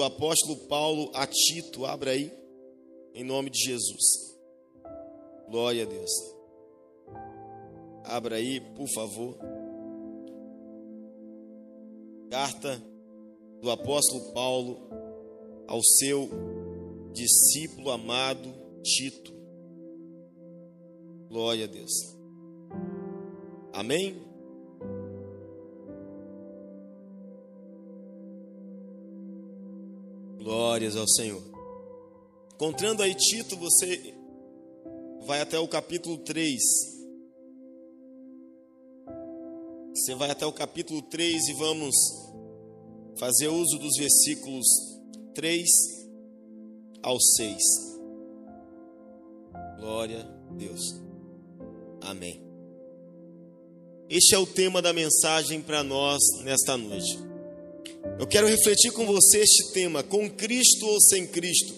Do apóstolo Paulo a Tito. Abra aí, em nome de Jesus. Glória a Deus. Abra aí, por favor. Carta do apóstolo Paulo ao seu discípulo amado Tito. Glória a Deus. Amém? Glórias ao Senhor. Encontrando aí Tito, você vai até o capítulo 3. Você vai até o capítulo 3 e vamos fazer uso dos versículos 3 ao 6. Glória a Deus. Amém. Este é o tema da mensagem para nós nesta noite. Eu quero refletir com você este tema, com Cristo ou sem Cristo.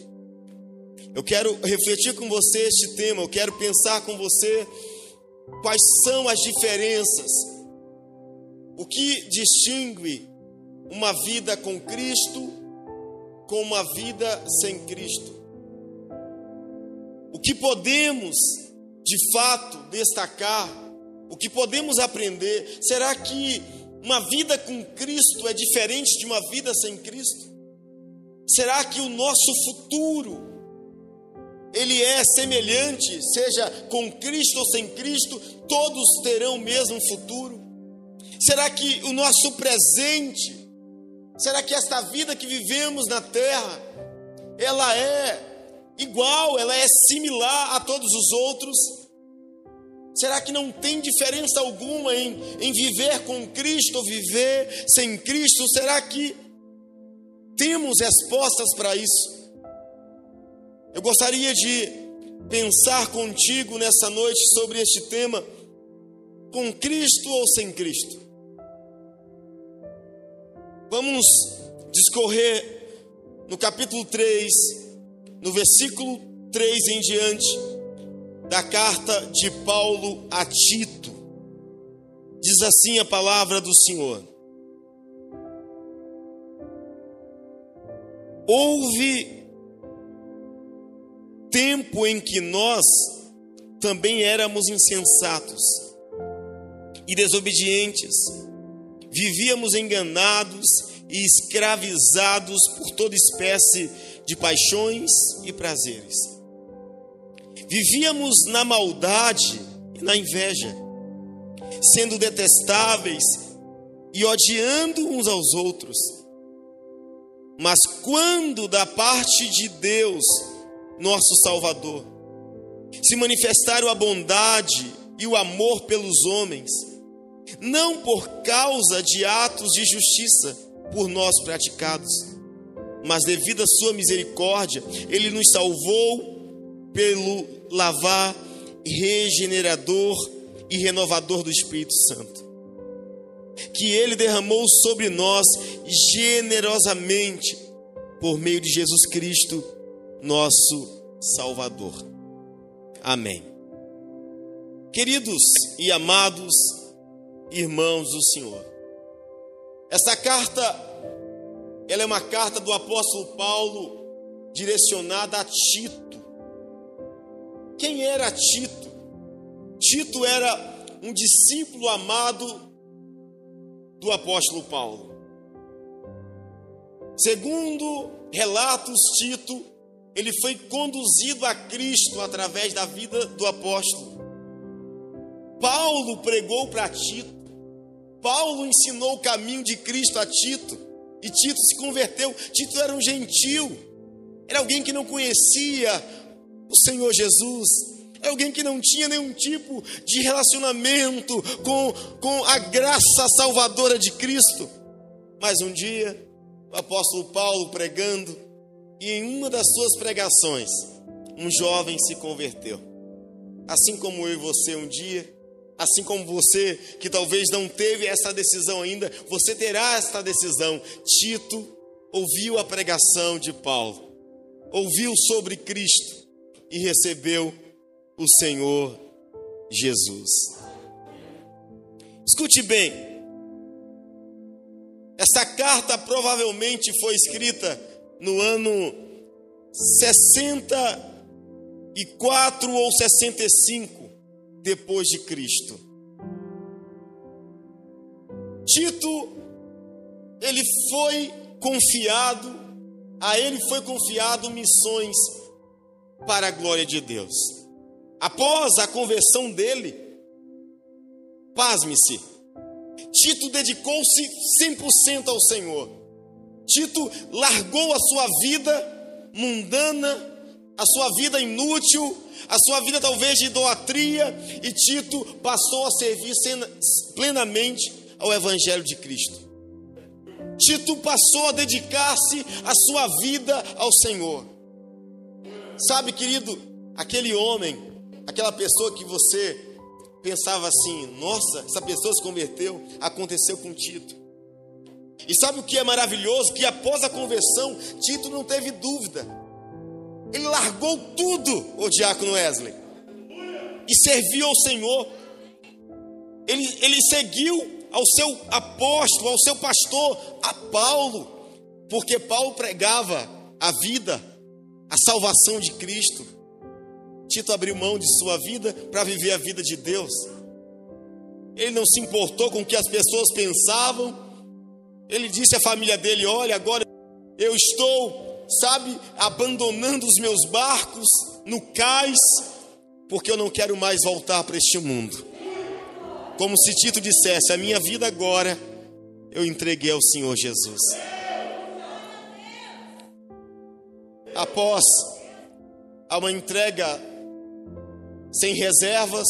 Eu quero refletir com você este tema, eu quero pensar com você quais são as diferenças, o que distingue uma vida com Cristo com uma vida sem Cristo. O que podemos, de fato, destacar, o que podemos aprender, será que uma vida com Cristo é diferente de uma vida sem Cristo? Será que o nosso futuro ele é semelhante, seja com Cristo ou sem Cristo, todos terão o mesmo futuro? Será que o nosso presente, será que esta vida que vivemos na terra, ela é igual, ela é similar a todos os outros? Será que não tem diferença alguma em, em viver com Cristo ou viver sem Cristo? Será que temos respostas para isso? Eu gostaria de pensar contigo nessa noite sobre este tema: com Cristo ou sem Cristo? Vamos discorrer no capítulo 3, no versículo 3 em diante da carta de Paulo a Tito. Diz assim a palavra do Senhor: Houve tempo em que nós também éramos insensatos e desobedientes, vivíamos enganados e escravizados por toda espécie de paixões e prazeres Vivíamos na maldade e na inveja, sendo detestáveis e odiando uns aos outros. Mas quando da parte de Deus, nosso Salvador, se manifestaram a bondade e o amor pelos homens, não por causa de atos de justiça por nós praticados, mas devido à sua misericórdia, ele nos salvou pelo lavar regenerador e renovador do Espírito Santo, que Ele derramou sobre nós generosamente por meio de Jesus Cristo, nosso Salvador. Amém. Queridos e amados irmãos do Senhor, esta carta, ela é uma carta do apóstolo Paulo direcionada a Tito quem era Tito? Tito era um discípulo amado do apóstolo Paulo. Segundo relatos, Tito, ele foi conduzido a Cristo através da vida do apóstolo. Paulo pregou para Tito. Paulo ensinou o caminho de Cristo a Tito. E Tito se converteu. Tito era um gentil. Era alguém que não conhecia o Senhor Jesus. Era alguém que não tinha nenhum tipo de relacionamento com, com a graça salvadora de Cristo. Mas um dia, o apóstolo Paulo pregando, e em uma das suas pregações, um jovem se converteu. Assim como eu e você um dia, Assim como você que talvez não teve essa decisão ainda, você terá essa decisão. Tito ouviu a pregação de Paulo, ouviu sobre Cristo e recebeu o Senhor Jesus. Escute bem, essa carta provavelmente foi escrita no ano 64 ou 65 depois de Cristo. Tito, ele foi confiado, a ele foi confiado missões para a glória de Deus. Após a conversão dele, pasme-se, Tito dedicou-se 100% ao Senhor. Tito largou a sua vida mundana, a sua vida inútil, a sua vida talvez de idolatria, e Tito passou a servir plenamente ao Evangelho de Cristo. Tito passou a dedicar-se a sua vida ao Senhor. Sabe, querido, aquele homem, aquela pessoa que você pensava assim: nossa, essa pessoa se converteu, aconteceu com Tito. E sabe o que é maravilhoso? Que após a conversão, Tito não teve dúvida ele largou tudo, o diácono Wesley, e serviu ao Senhor. Ele, ele seguiu ao seu apóstolo, ao seu pastor, a Paulo, porque Paulo pregava a vida, a salvação de Cristo. Tito abriu mão de sua vida para viver a vida de Deus. Ele não se importou com o que as pessoas pensavam. Ele disse à família dele: Olha, agora eu estou sabe, abandonando os meus barcos no cais, porque eu não quero mais voltar para este mundo. Como se Tito dissesse: A minha vida agora eu entreguei ao Senhor Jesus. Após a uma entrega sem reservas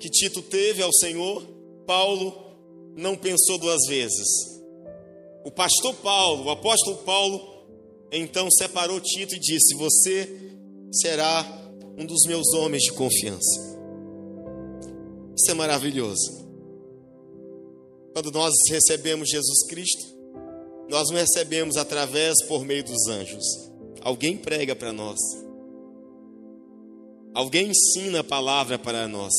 que Tito teve ao Senhor, Paulo não pensou duas vezes. O pastor Paulo, o apóstolo Paulo, então separou Tito e disse: Você será um dos meus homens de confiança. Isso é maravilhoso. Quando nós recebemos Jesus Cristo, nós não recebemos através por meio dos anjos. Alguém prega para nós. Alguém ensina a palavra para nós.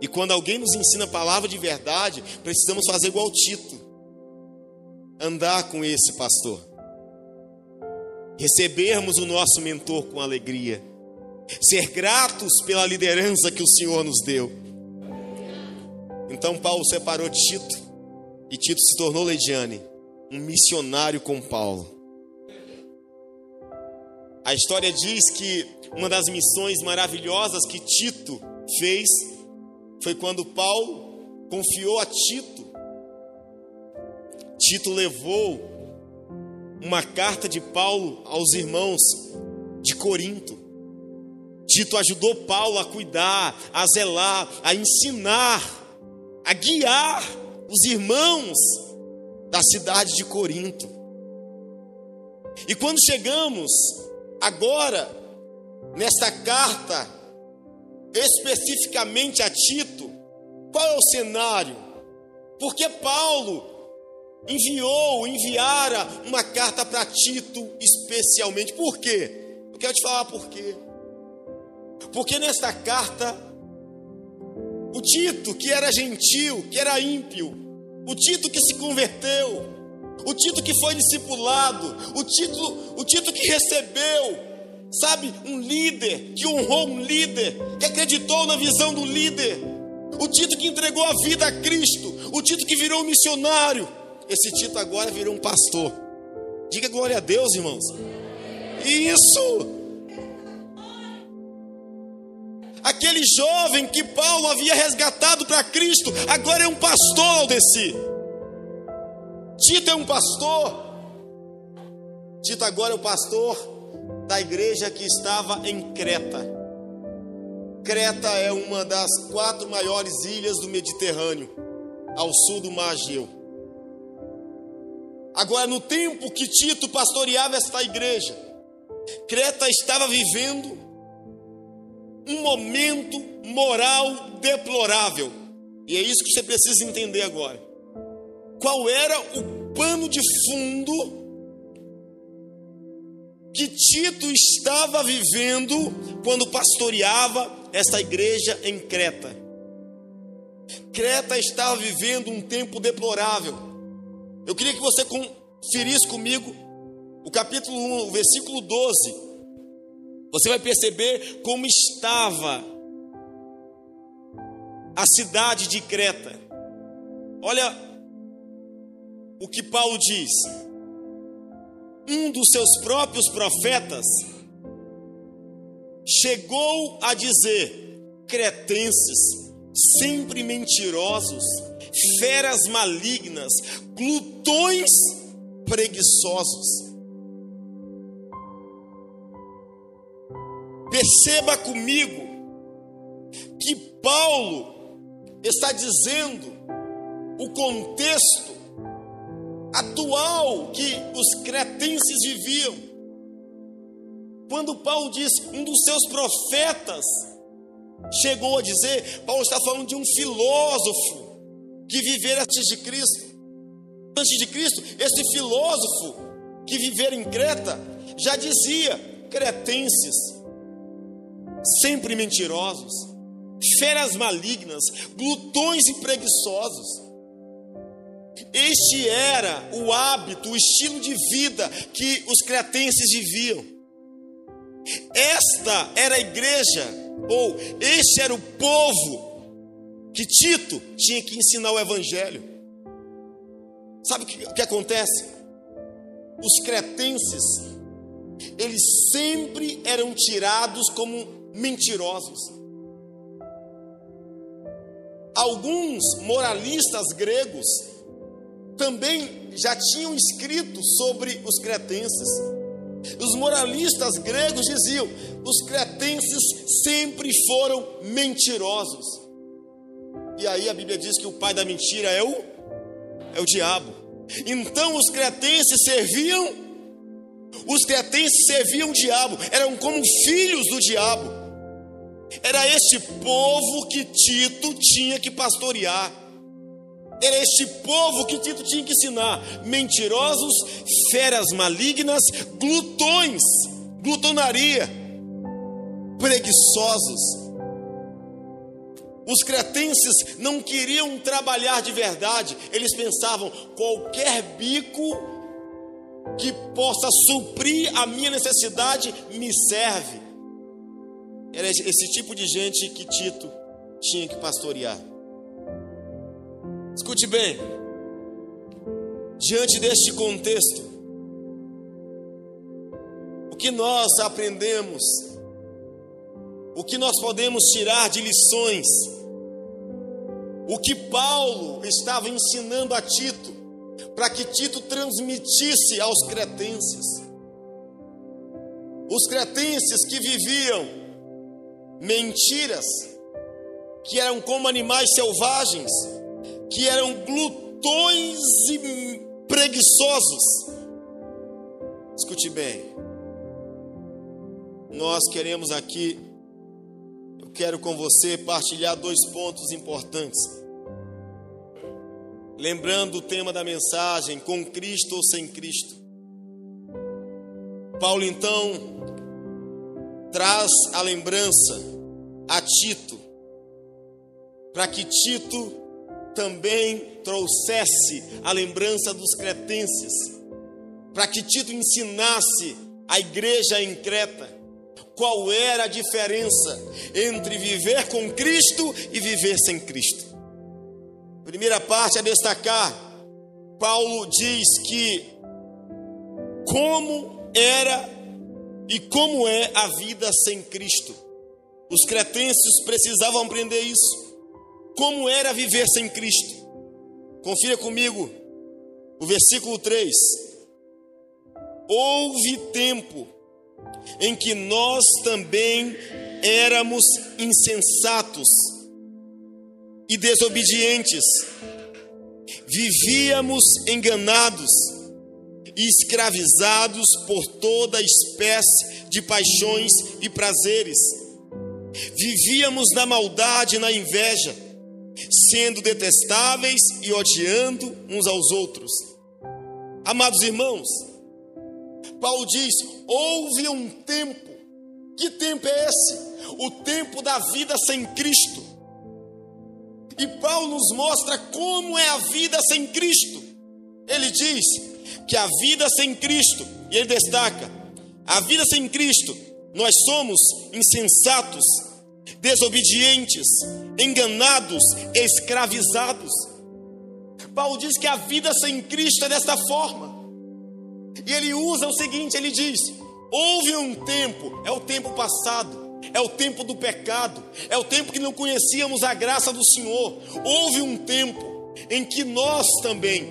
E quando alguém nos ensina a palavra de verdade, precisamos fazer igual Tito. Andar com esse pastor recebermos o nosso mentor com alegria, ser gratos pela liderança que o Senhor nos deu. Então Paulo separou Tito e Tito se tornou Leidiane, um missionário com Paulo. A história diz que uma das missões maravilhosas que Tito fez foi quando Paulo confiou a Tito. Tito levou uma carta de Paulo aos irmãos de Corinto. Tito ajudou Paulo a cuidar, a zelar, a ensinar, a guiar os irmãos da cidade de Corinto. E quando chegamos agora nesta carta, especificamente a Tito, qual é o cenário? Porque Paulo enviou, enviara uma carta para Tito especialmente. Por quê? Eu quero te falar por quê. Porque nesta carta, o Tito, que era gentil, que era ímpio, o Tito que se converteu, o Tito que foi discipulado, o Tito, o Tito que recebeu sabe, um líder que honrou um líder, que acreditou na visão do líder, o Tito que entregou a vida a Cristo, o Tito que virou um missionário. Esse Tito agora virou um pastor. Diga glória a Deus, irmãos. Isso! Aquele jovem que Paulo havia resgatado para Cristo, agora é um pastor, Aldeci. Tito é um pastor. Tito agora é o pastor da igreja que estava em Creta. Creta é uma das quatro maiores ilhas do Mediterrâneo, ao sul do Mar Egeu. Agora, no tempo que Tito pastoreava esta igreja, Creta estava vivendo um momento moral deplorável. E é isso que você precisa entender agora. Qual era o pano de fundo que Tito estava vivendo quando pastoreava esta igreja em Creta? Creta estava vivendo um tempo deplorável. Eu queria que você conferisse comigo o capítulo 1, o versículo 12 você vai perceber como estava a cidade de Creta. Olha o que Paulo diz. Um dos seus próprios profetas chegou a dizer: cretenses, sempre mentirosos, feras malignas, glutões preguiçosos. Perceba comigo que Paulo está dizendo o contexto atual que os cretenses viviam. Quando Paulo diz um dos seus profetas chegou a dizer, Paulo está falando de um filósofo que vivera antes de Cristo. Antes de Cristo, esse filósofo que vivera em Creta já dizia: cretenses, sempre mentirosos, feras malignas, glutões e preguiçosos. Este era o hábito, o estilo de vida que os cretenses viviam. Esta era a igreja, ou este era o povo que Tito tinha que ensinar o evangelho. Sabe o que, que acontece? Os cretenses, eles sempre eram tirados como mentirosos. Alguns moralistas gregos também já tinham escrito sobre os cretenses. Os moralistas gregos diziam: os cretenses sempre foram mentirosos. E aí a Bíblia diz que o pai da mentira é o é o diabo. Então os cretenses serviam os cretenses serviam o diabo, eram como filhos do diabo. Era este povo que Tito tinha que pastorear. Era este povo que Tito tinha que ensinar. Mentirosos, feras malignas, glutões, glutonaria, preguiçosos. Os cretenses não queriam trabalhar de verdade, eles pensavam: qualquer bico que possa suprir a minha necessidade me serve. Era esse tipo de gente que Tito tinha que pastorear. Escute bem, diante deste contexto, o que nós aprendemos, o que nós podemos tirar de lições, o que Paulo estava ensinando a Tito, para que Tito transmitisse aos cretenses. Os cretenses que viviam mentiras, que eram como animais selvagens, que eram glutões e preguiçosos. Escute bem, nós queremos aqui, eu quero com você partilhar dois pontos importantes. Lembrando o tema da mensagem, com Cristo ou sem Cristo. Paulo então traz a lembrança a Tito, para que Tito também trouxesse a lembrança dos cretenses, para que Tito ensinasse a igreja em Creta qual era a diferença entre viver com Cristo e viver sem Cristo. Primeira parte a destacar, Paulo diz que como era e como é a vida sem Cristo. Os cretenses precisavam aprender isso. Como era viver sem Cristo? Confira comigo o versículo 3. Houve tempo em que nós também éramos insensatos e desobedientes, vivíamos enganados e escravizados por toda espécie de paixões e prazeres. Vivíamos na maldade e na inveja, sendo detestáveis e odiando uns aos outros. Amados irmãos, Paulo diz: houve um tempo, que tempo é esse? O tempo da vida sem Cristo. E Paulo nos mostra como é a vida sem Cristo. Ele diz que a vida sem Cristo, e ele destaca: a vida sem Cristo, nós somos insensatos, desobedientes, enganados, escravizados. Paulo diz que a vida sem Cristo é desta forma. E ele usa o seguinte: ele diz: houve um tempo, é o tempo passado, é o tempo do pecado, é o tempo que não conhecíamos a graça do Senhor. Houve um tempo em que nós também,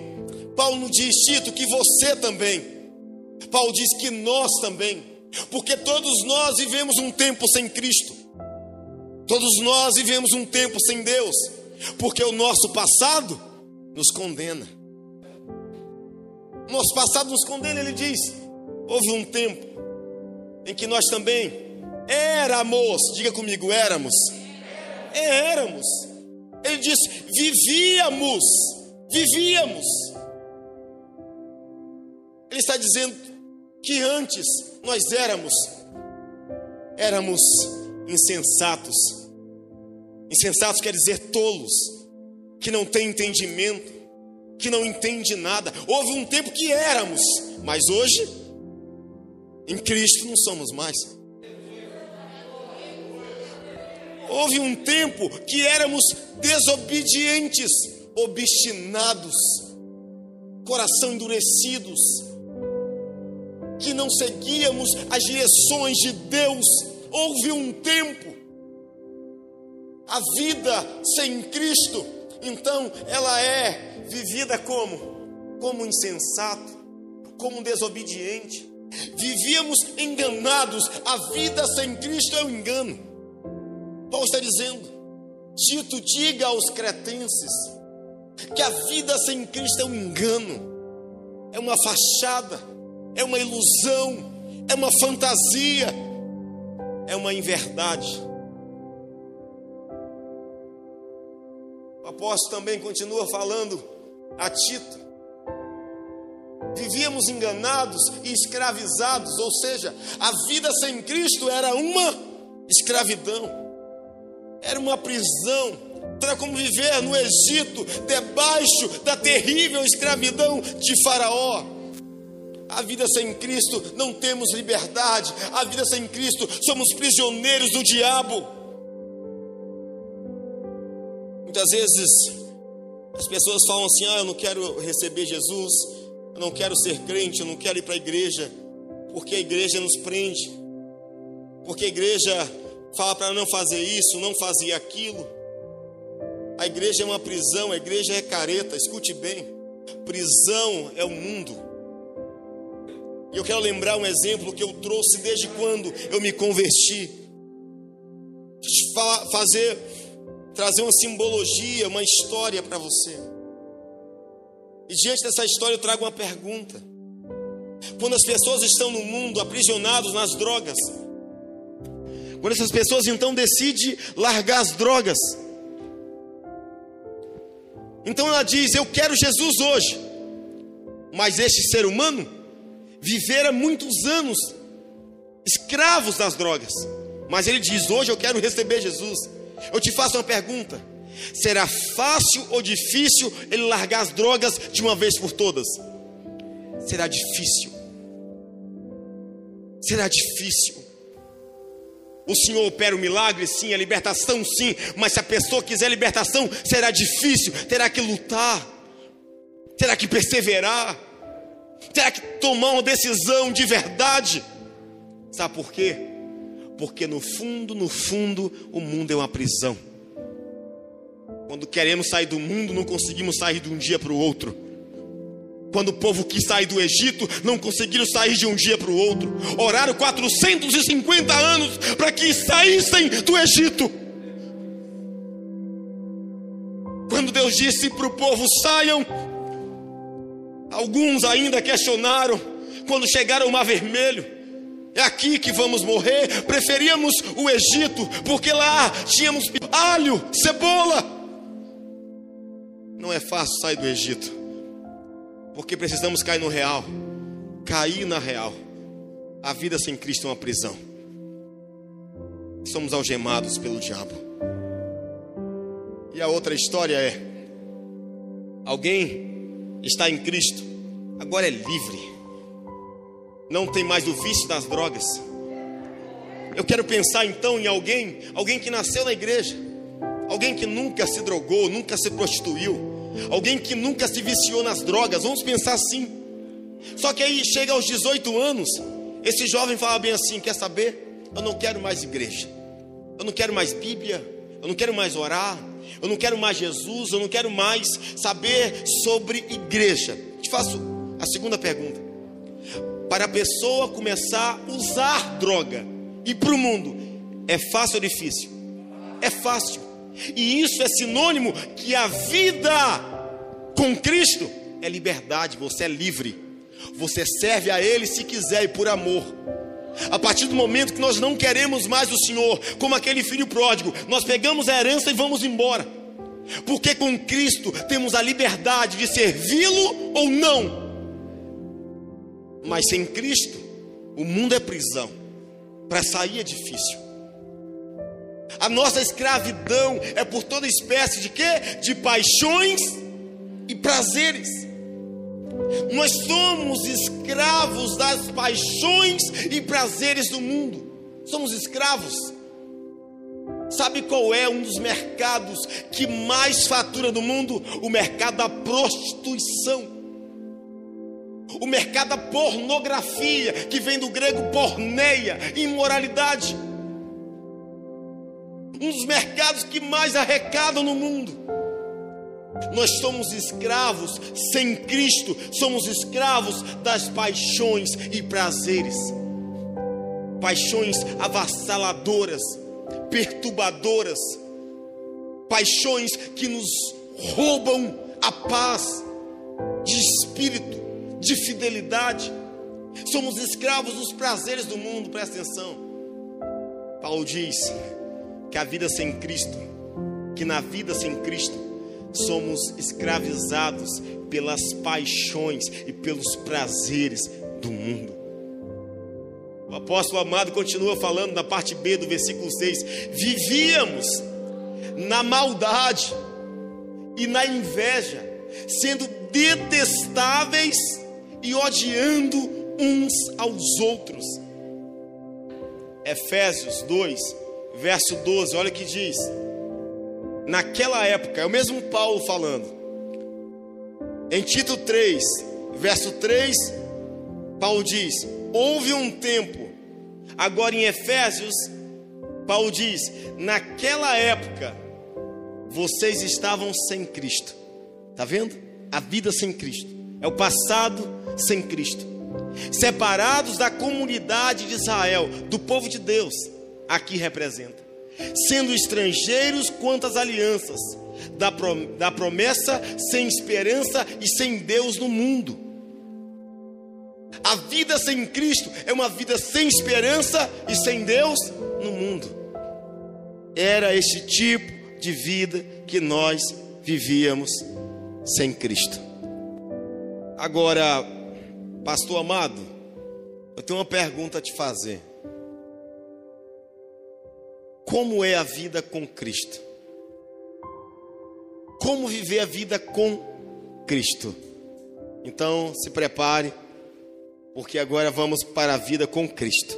Paulo diz, Tito, que você também, Paulo diz que nós também, porque todos nós vivemos um tempo sem Cristo, todos nós vivemos um tempo sem Deus, porque o nosso passado nos condena. Nosso passado nos condena, ele diz. Houve um tempo em que nós também éramos, diga comigo, éramos. Éramos. Ele diz: vivíamos, vivíamos. Ele está dizendo que antes nós éramos, éramos insensatos. Insensatos quer dizer tolos, que não têm entendimento, que não entende nada. Houve um tempo que éramos, mas hoje, em Cristo, não somos mais. Houve um tempo que éramos desobedientes, obstinados, coração endurecidos, que não seguíamos as direções de Deus. Houve um tempo, a vida sem Cristo, então ela é vivida como? Como insensato, como desobediente. Vivíamos enganados, a vida sem Cristo é um engano. Paulo está dizendo, Tito, diga aos cretenses que a vida sem Cristo é um engano, é uma fachada, é uma ilusão, é uma fantasia, é uma inverdade. O apóstolo também continua falando a Tito. Vivíamos enganados e escravizados, ou seja, a vida sem Cristo era uma escravidão, era uma prisão, era como viver no Egito, debaixo da terrível escravidão de Faraó. A vida sem Cristo não temos liberdade, a vida sem Cristo somos prisioneiros do diabo. Muitas vezes as pessoas falam assim: ah, eu não quero receber Jesus, eu não quero ser crente, eu não quero ir para a igreja, porque a igreja nos prende, porque a igreja fala para não fazer isso, não fazer aquilo. A igreja é uma prisão, a igreja é careta, escute bem: prisão é o mundo. E eu quero lembrar um exemplo que eu trouxe desde quando eu me converti. Te fazer trazer uma simbologia, uma história para você. E diante dessa história eu trago uma pergunta. Quando as pessoas estão no mundo aprisionados nas drogas, quando essas pessoas então decidem largar as drogas, então ela diz: Eu quero Jesus hoje, mas este ser humano vivera muitos anos escravos das drogas, mas ele diz: Hoje eu quero receber Jesus. Eu te faço uma pergunta: será fácil ou difícil ele largar as drogas de uma vez por todas? Será difícil. Será difícil. O Senhor opera o milagre, sim, a libertação, sim, mas se a pessoa quiser libertação, será difícil, terá que lutar, terá que perseverar, terá que tomar uma decisão de verdade. Sabe por quê? Porque no fundo, no fundo, o mundo é uma prisão. Quando queremos sair do mundo, não conseguimos sair de um dia para o outro. Quando o povo quis sair do Egito, não conseguiram sair de um dia para o outro. Oraram 450 anos para que saíssem do Egito. Quando Deus disse para o povo: saiam, alguns ainda questionaram. Quando chegaram ao Mar Vermelho, é aqui que vamos morrer. Preferíamos o Egito, porque lá tínhamos alho, cebola. Não é fácil sair do Egito. Porque precisamos cair no real. Cair na real. A vida sem Cristo é uma prisão. Somos algemados pelo diabo. E a outra história é: alguém está em Cristo, agora é livre. Não tem mais o vício das drogas. Eu quero pensar então em alguém, alguém que nasceu na igreja, alguém que nunca se drogou, nunca se prostituiu, alguém que nunca se viciou nas drogas, vamos pensar assim. Só que aí chega aos 18 anos, esse jovem fala bem assim: quer saber? Eu não quero mais igreja, eu não quero mais Bíblia, eu não quero mais orar, eu não quero mais Jesus, eu não quero mais saber sobre igreja. Te faço a segunda pergunta. Para a pessoa começar a usar droga e para o mundo, é fácil ou difícil? É fácil. E isso é sinônimo que a vida com Cristo é liberdade, você é livre. Você serve a Ele se quiser e por amor. A partir do momento que nós não queremos mais o Senhor, como aquele filho pródigo, nós pegamos a herança e vamos embora. Porque com Cristo temos a liberdade de servi-lo ou não. Mas sem Cristo, o mundo é prisão. Para sair é difícil. A nossa escravidão é por toda espécie de quê? De paixões e prazeres. Nós somos escravos das paixões e prazeres do mundo. Somos escravos. Sabe qual é um dos mercados que mais fatura no mundo? O mercado da prostituição. O mercado da pornografia, que vem do grego porneia, imoralidade um dos mercados que mais arrecadam no mundo. Nós somos escravos sem Cristo, somos escravos das paixões e prazeres, paixões avassaladoras, perturbadoras, paixões que nos roubam a paz de espírito, de fidelidade. Somos escravos dos prazeres do mundo, presta atenção. Paulo diz: que a vida sem Cristo, que na vida sem Cristo somos escravizados pelas paixões e pelos prazeres do mundo. O apóstolo amado continua falando na parte B do versículo 6: vivíamos na maldade e na inveja, sendo detestáveis e odiando uns aos outros. Efésios 2, verso 12, olha o que diz. Naquela época, é o mesmo Paulo falando. Em Tito 3, verso 3, Paulo diz: Houve um tempo. Agora em Efésios, Paulo diz: Naquela época, vocês estavam sem Cristo. Está vendo? A vida sem Cristo. É o passado sem Cristo. Separados da comunidade de Israel, do povo de Deus aqui representa. Sendo estrangeiros quanto às alianças, da, da promessa sem esperança e sem Deus no mundo. A vida sem Cristo é uma vida sem esperança e sem Deus no mundo. Era este tipo de vida que nós vivíamos sem Cristo. Agora, pastor amado, eu tenho uma pergunta a te fazer. Como é a vida com Cristo? Como viver a vida com Cristo? Então, se prepare, porque agora vamos para a vida com Cristo.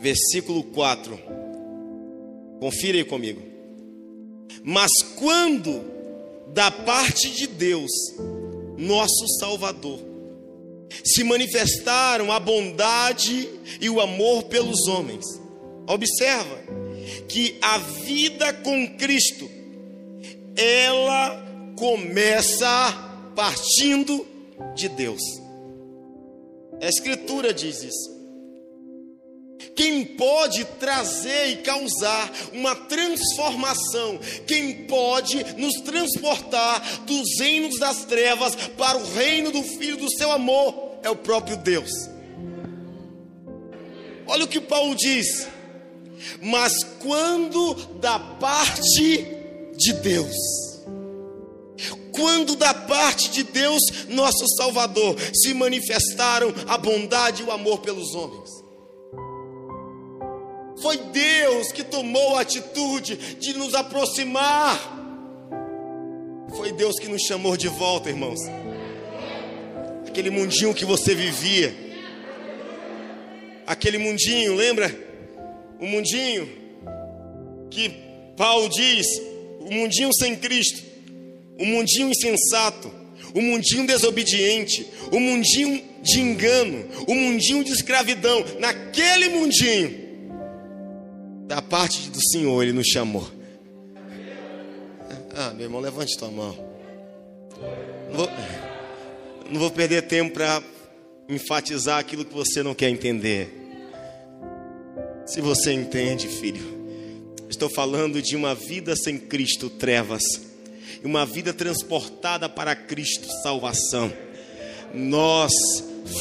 versículo 4. Confira aí comigo. Mas quando da parte de Deus, nosso Salvador, se manifestaram a bondade e o amor pelos homens. Observa que a vida com Cristo ela começa partindo de Deus. A Escritura diz isso. Quem pode trazer e causar uma transformação, quem pode nos transportar dos reinos das trevas para o reino do Filho do seu amor, é o próprio Deus. Olha o que Paulo diz. Mas quando da parte de Deus, quando da parte de Deus, nosso Salvador, se manifestaram a bondade e o amor pelos homens. Foi Deus que tomou a atitude de nos aproximar. Foi Deus que nos chamou de volta, irmãos. Aquele mundinho que você vivia. Aquele mundinho, lembra? O mundinho que Paulo diz, o mundinho sem Cristo, o mundinho insensato, o mundinho desobediente, o mundinho de engano, o mundinho de escravidão. Naquele mundinho, da parte do Senhor, Ele nos chamou. Ah, meu irmão, levante tua mão. Não vou, não vou perder tempo para enfatizar aquilo que você não quer entender. Se você entende, filho, estou falando de uma vida sem Cristo, trevas, e uma vida transportada para Cristo, salvação. Nós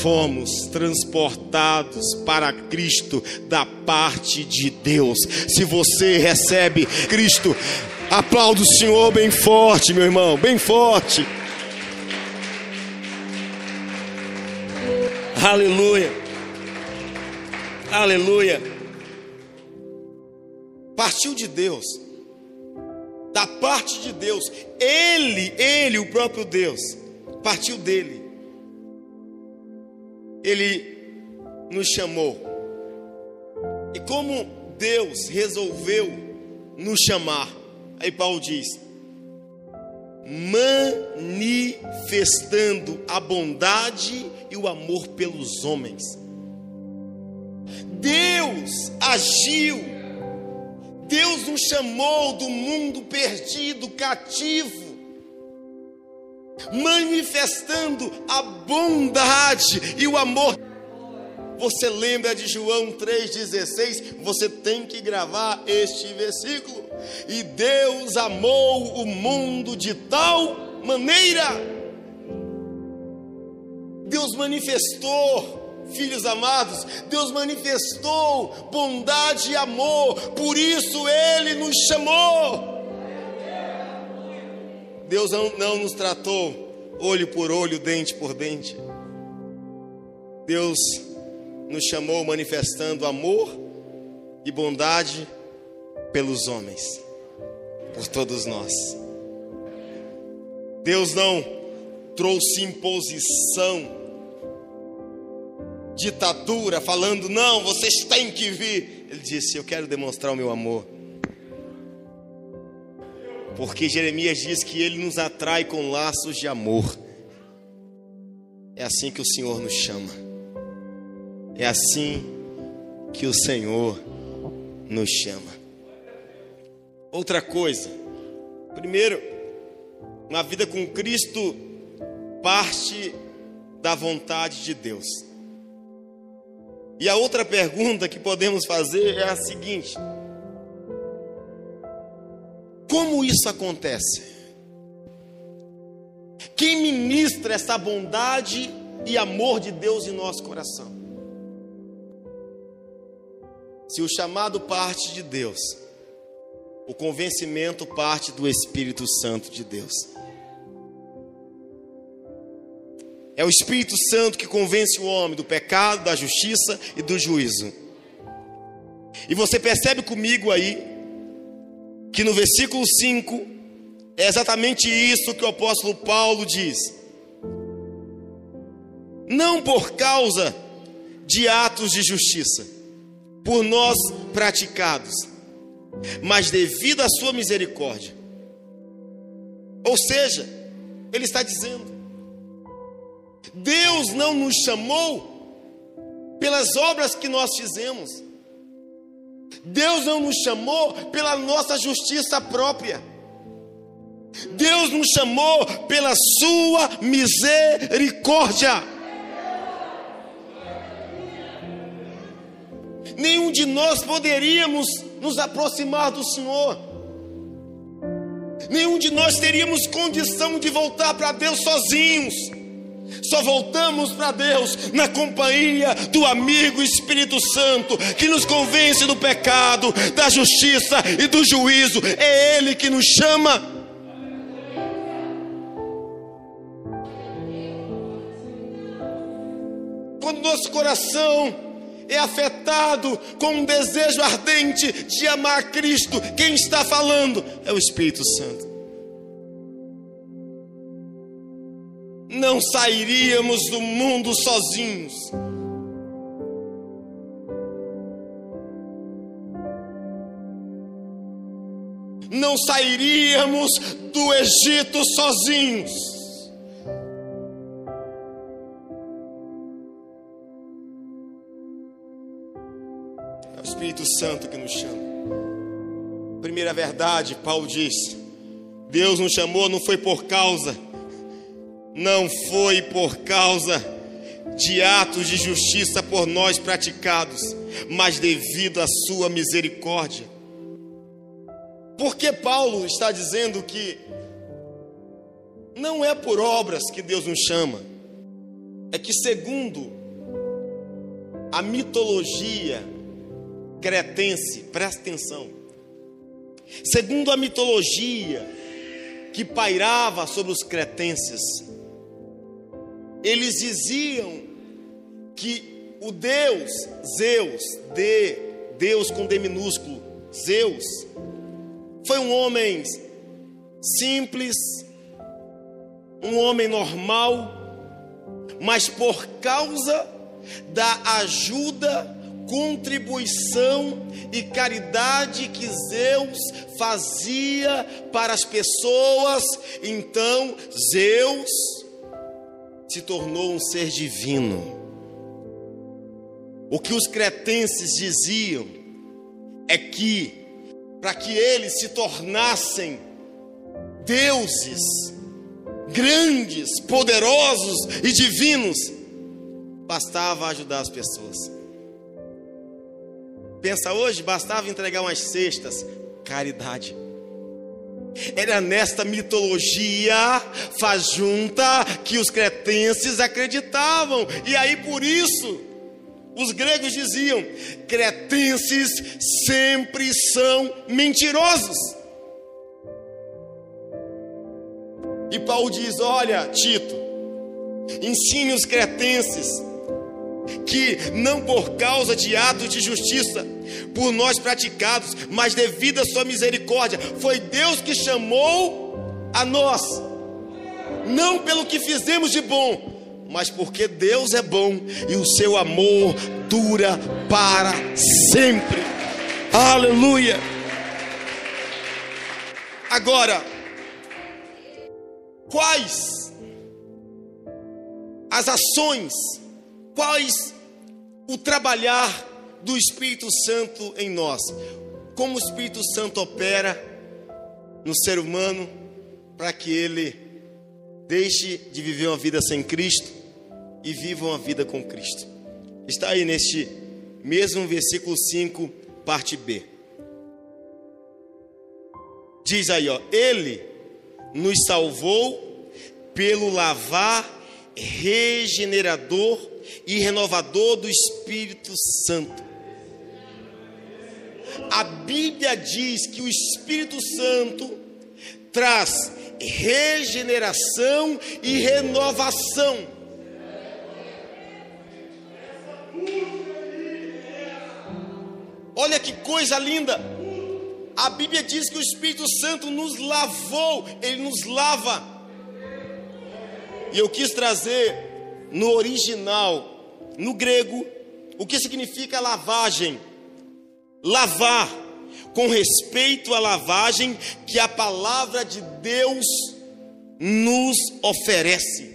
fomos transportados para Cristo da parte de Deus. Se você recebe Cristo, aplauda o Senhor bem forte, meu irmão, bem forte. Aleluia. Aleluia. Partiu de Deus. Da parte de Deus. Ele, ele, o próprio Deus, partiu dele ele nos chamou. E como Deus resolveu nos chamar, aí Paulo diz: manifestando a bondade e o amor pelos homens. Deus agiu, Deus nos chamou do mundo perdido, cativo, manifestando a bondade e o amor. Você lembra de João 3,16? Você tem que gravar este versículo. E Deus amou o mundo de tal maneira. Deus manifestou, filhos amados, Deus manifestou bondade e amor, por isso Ele nos chamou. Deus não, não nos tratou olho por olho, dente por dente. Deus nos chamou manifestando amor e bondade pelos homens, por todos nós. Deus não trouxe imposição, ditadura, falando, não, vocês têm que vir. Ele disse: Eu quero demonstrar o meu amor. Porque Jeremias diz que ele nos atrai com laços de amor. É assim que o Senhor nos chama. É assim que o Senhor nos chama. Outra coisa. Primeiro, uma vida com Cristo parte da vontade de Deus. E a outra pergunta que podemos fazer é a seguinte: como isso acontece? Quem ministra essa bondade e amor de Deus em nosso coração? Se o chamado parte de Deus, o convencimento parte do Espírito Santo de Deus. É o Espírito Santo que convence o homem do pecado, da justiça e do juízo. E você percebe comigo aí que no versículo 5 é exatamente isso que o apóstolo Paulo diz. Não por causa de atos de justiça, por nós praticados, mas devido à sua misericórdia. Ou seja, ele está dizendo: Deus não nos chamou pelas obras que nós fizemos. Deus não nos chamou pela nossa justiça própria. Deus nos chamou pela sua misericórdia. Nenhum de nós poderíamos nos aproximar do Senhor. Nenhum de nós teríamos condição de voltar para Deus sozinhos. Só voltamos para Deus na companhia do amigo Espírito Santo, que nos convence do pecado, da justiça e do juízo. É Ele que nos chama. Quando nosso coração é afetado com um desejo ardente de amar Cristo, quem está falando é o Espírito Santo. Não sairíamos do mundo sozinhos. Não sairíamos do Egito sozinhos. É o Espírito Santo que nos chama. Primeira verdade, Paulo diz: Deus nos chamou não foi por causa não foi por causa de atos de justiça por nós praticados, mas devido à sua misericórdia. Porque Paulo está dizendo que não é por obras que Deus nos chama, é que segundo a mitologia cretense, presta atenção, segundo a mitologia que pairava sobre os cretenses, eles diziam que o Deus, Zeus, de Deus com D minúsculo, Zeus, foi um homem simples, um homem normal, mas por causa da ajuda, contribuição e caridade que Zeus fazia para as pessoas, então Zeus se tornou um ser divino. O que os cretenses diziam é que, para que eles se tornassem deuses grandes, poderosos e divinos, bastava ajudar as pessoas. Pensa hoje, bastava entregar umas cestas, caridade. Era nesta mitologia fajunta que os cretenses acreditavam. E aí por isso os gregos diziam: cretenses sempre são mentirosos. E Paulo diz: Olha, Tito, ensine os cretenses que não por causa de atos de justiça por nós praticados, mas devido à sua misericórdia, foi Deus que chamou a nós, não pelo que fizemos de bom, mas porque Deus é bom e o seu amor dura para sempre. Aleluia. Agora, quais as ações Quais o trabalhar do Espírito Santo em nós? Como o Espírito Santo opera no ser humano para que ele deixe de viver uma vida sem Cristo e viva uma vida com Cristo? Está aí neste mesmo versículo 5, parte B. Diz aí, ó, ele nos salvou pelo lavar regenerador e renovador do Espírito Santo. A Bíblia diz que o Espírito Santo traz regeneração e renovação. Olha que coisa linda! A Bíblia diz que o Espírito Santo nos lavou, ele nos lava. E eu quis trazer no original, no grego, o que significa lavagem. lavar, com respeito à lavagem que a palavra de Deus nos oferece.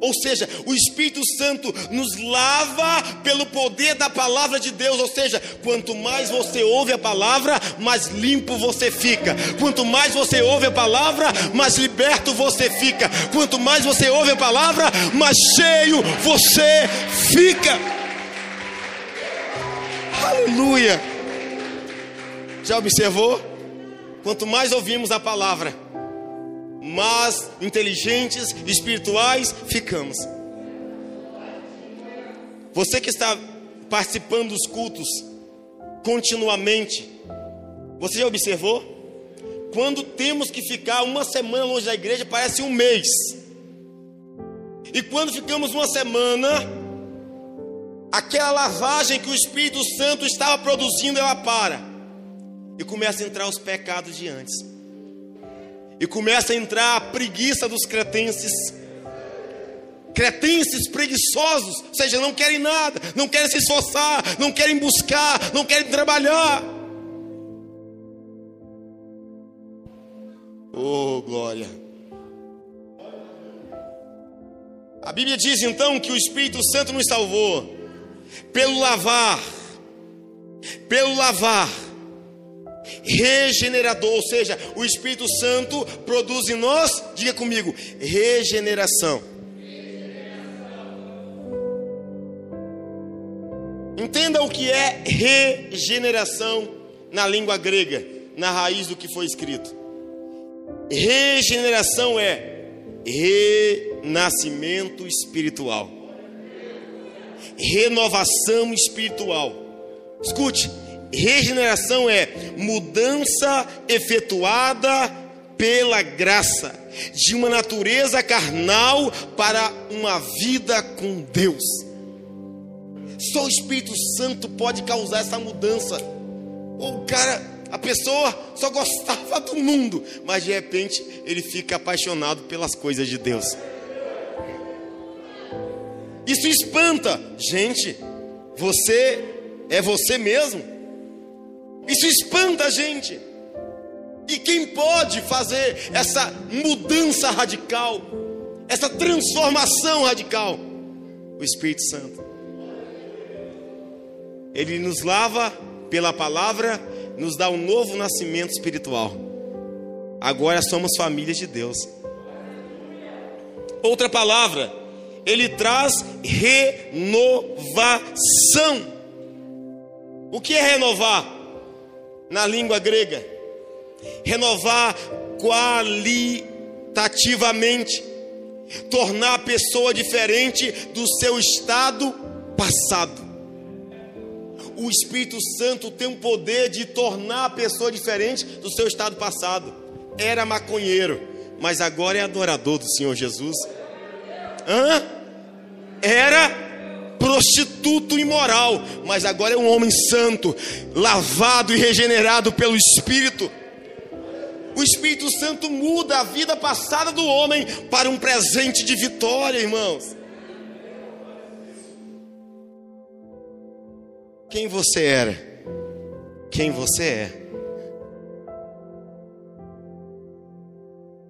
Ou seja, o Espírito Santo nos lava pelo poder da palavra de Deus. Ou seja, quanto mais você ouve a palavra, mais limpo você fica. Quanto mais você ouve a palavra, mais liberto você fica. Quanto mais você ouve a palavra, mais cheio você fica. Aleluia. Já observou? Quanto mais ouvimos a palavra, mas inteligentes, espirituais ficamos. Você que está participando dos cultos continuamente, você já observou? Quando temos que ficar uma semana longe da igreja, parece um mês. E quando ficamos uma semana, aquela lavagem que o Espírito Santo estava produzindo, ela para. E começa a entrar os pecados de antes e começa a entrar a preguiça dos cretenses. Cretenses preguiçosos, ou seja, não querem nada, não querem se esforçar, não querem buscar, não querem trabalhar. Oh, glória. A Bíblia diz então que o Espírito Santo nos salvou pelo lavar, pelo lavar regenerador, ou seja, o Espírito Santo produz em nós, diga comigo, regeneração. Entenda o que é regeneração na língua grega, na raiz do que foi escrito. Regeneração é renascimento espiritual, renovação espiritual. Escute, Regeneração é mudança efetuada pela graça de uma natureza carnal para uma vida com Deus. Só o Espírito Santo pode causar essa mudança. O cara, a pessoa só gostava do mundo, mas de repente ele fica apaixonado pelas coisas de Deus. Isso espanta, gente. Você é você mesmo? Isso espanta a gente. E quem pode fazer essa mudança radical, essa transformação radical? O Espírito Santo. Ele nos lava pela palavra, nos dá um novo nascimento espiritual. Agora somos famílias de Deus. Outra palavra, ele traz renovação. O que é renovar? Na língua grega. Renovar qualitativamente, tornar a pessoa diferente do seu estado passado. O Espírito Santo tem o poder de tornar a pessoa diferente do seu estado passado. Era maconheiro, mas agora é adorador do Senhor Jesus. Hã? Era prostituto imoral, mas agora é um homem santo, lavado e regenerado pelo Espírito. O Espírito Santo muda a vida passada do homem para um presente de vitória, irmãos. Quem você era? Quem você é?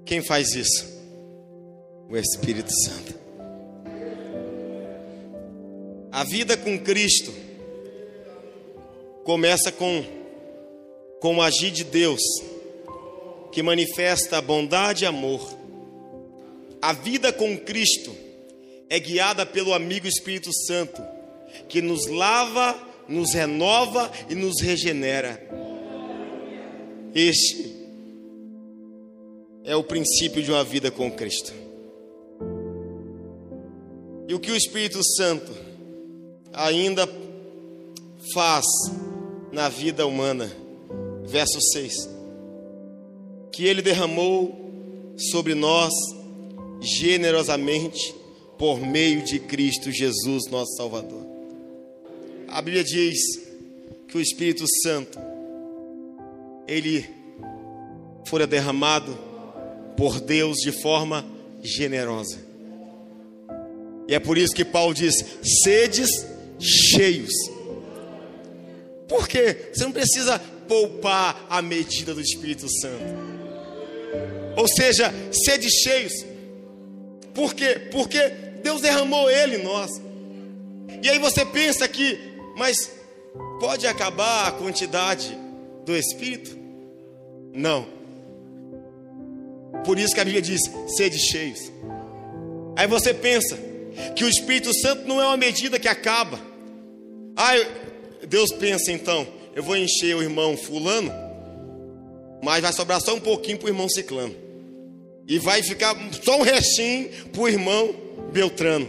Quem faz isso? O Espírito Santo. A vida com Cristo começa com, com o agir de Deus, que manifesta bondade e amor. A vida com Cristo é guiada pelo amigo Espírito Santo, que nos lava, nos renova e nos regenera. Este é o princípio de uma vida com Cristo. E o que o Espírito Santo ainda faz na vida humana. Verso 6: Que Ele derramou sobre nós generosamente por meio de Cristo Jesus, nosso Salvador. A Bíblia diz que o Espírito Santo, ele fora derramado por Deus de forma generosa. E é por isso que Paulo diz: sedes cheios. Por quê? Você não precisa poupar a medida do Espírito Santo. Ou seja, sede cheios. Por quê? Porque Deus derramou ele em nós. E aí você pensa que, mas pode acabar a quantidade do Espírito? Não. Por isso que a Bíblia diz: sede cheios. Aí você pensa que o Espírito Santo não é uma medida que acaba. Ah, Deus pensa então, eu vou encher o irmão fulano, mas vai sobrar só um pouquinho para o irmão ciclano. E vai ficar só um restinho para o irmão Beltrano.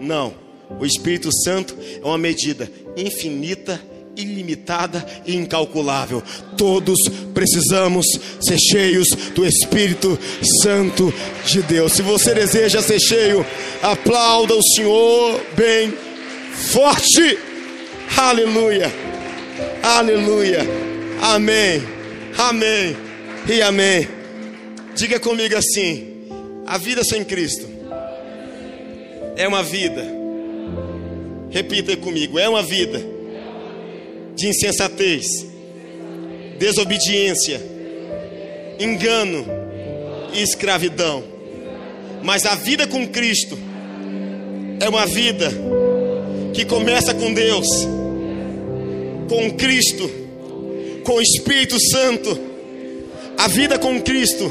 Não. O Espírito Santo é uma medida infinita, ilimitada e incalculável. Todos precisamos ser cheios do Espírito Santo de Deus. Se você deseja ser cheio, aplauda o Senhor bem forte. Aleluia. Aleluia. Amém. Amém. E amém. Diga comigo assim: a vida sem Cristo é uma vida Repita comigo: é uma vida de insensatez, desobediência, engano e escravidão. Mas a vida com Cristo é uma vida que começa com Deus, com Cristo, com o Espírito Santo. A vida com Cristo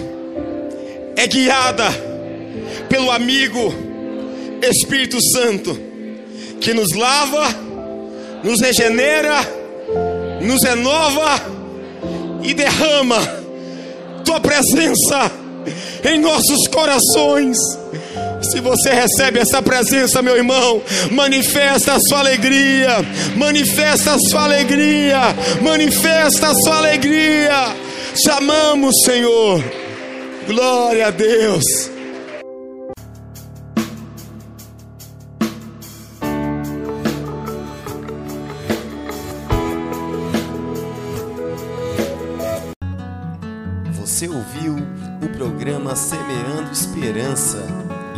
é guiada pelo amigo Espírito Santo que nos lava, nos regenera, nos renova e derrama tua presença em nossos corações. Se você recebe essa presença, meu irmão, manifesta a sua alegria, manifesta a sua alegria, manifesta a sua alegria. Chamamos, Senhor. Glória a Deus. Você ouviu o programa Semeando Esperança